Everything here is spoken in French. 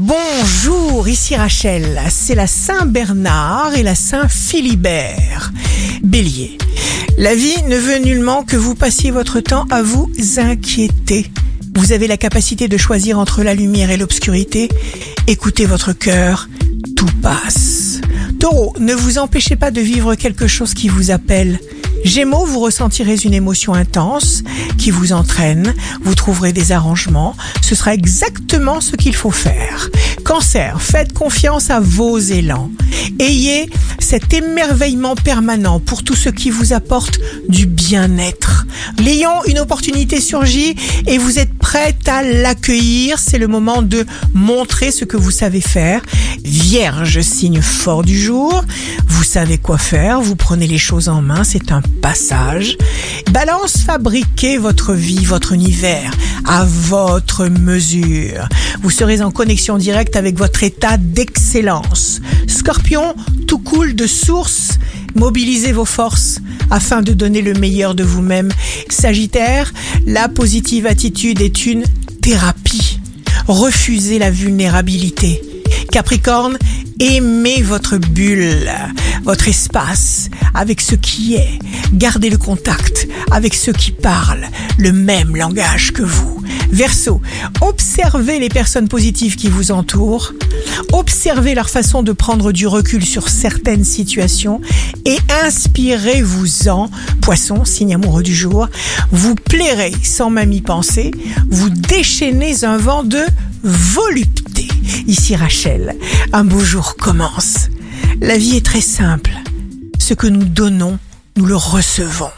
Bonjour, ici Rachel. C'est la Saint-Bernard et la Saint-Philibert. Bélier. La vie ne veut nullement que vous passiez votre temps à vous inquiéter. Vous avez la capacité de choisir entre la lumière et l'obscurité. Écoutez votre cœur, tout passe. Taureau, ne vous empêchez pas de vivre quelque chose qui vous appelle. Gémeaux, vous ressentirez une émotion intense qui vous entraîne, vous trouverez des arrangements, ce sera exactement ce qu'il faut faire. Cancer, faites confiance à vos élans. Ayez cet émerveillement permanent pour tout ce qui vous apporte du bien-être. Lion, une opportunité surgit et vous êtes prête à l'accueillir. C'est le moment de montrer ce que vous savez faire. Vierge, signe fort du jour. Vous savez quoi faire, vous prenez les choses en main, c'est un passage. Balance, fabriquez votre vie, votre univers à votre mesure. Vous serez en connexion directe avec votre état d'excellence. Scorpion, tout coule de source. Mobilisez vos forces afin de donner le meilleur de vous-même. Sagittaire, la positive attitude est une thérapie. Refusez la vulnérabilité. Capricorne, aimez votre bulle, votre espace avec ce qui est. Gardez le contact avec ceux qui parlent le même langage que vous. Verseau, observez les personnes positives qui vous entourent, observez leur façon de prendre du recul sur certaines situations et inspirez-vous-en. Poisson, signe amoureux du jour, vous plairez sans même y penser, vous déchaînez un vent de volupté. Ici Rachel, un beau jour commence. La vie est très simple. Ce que nous donnons, nous le recevons.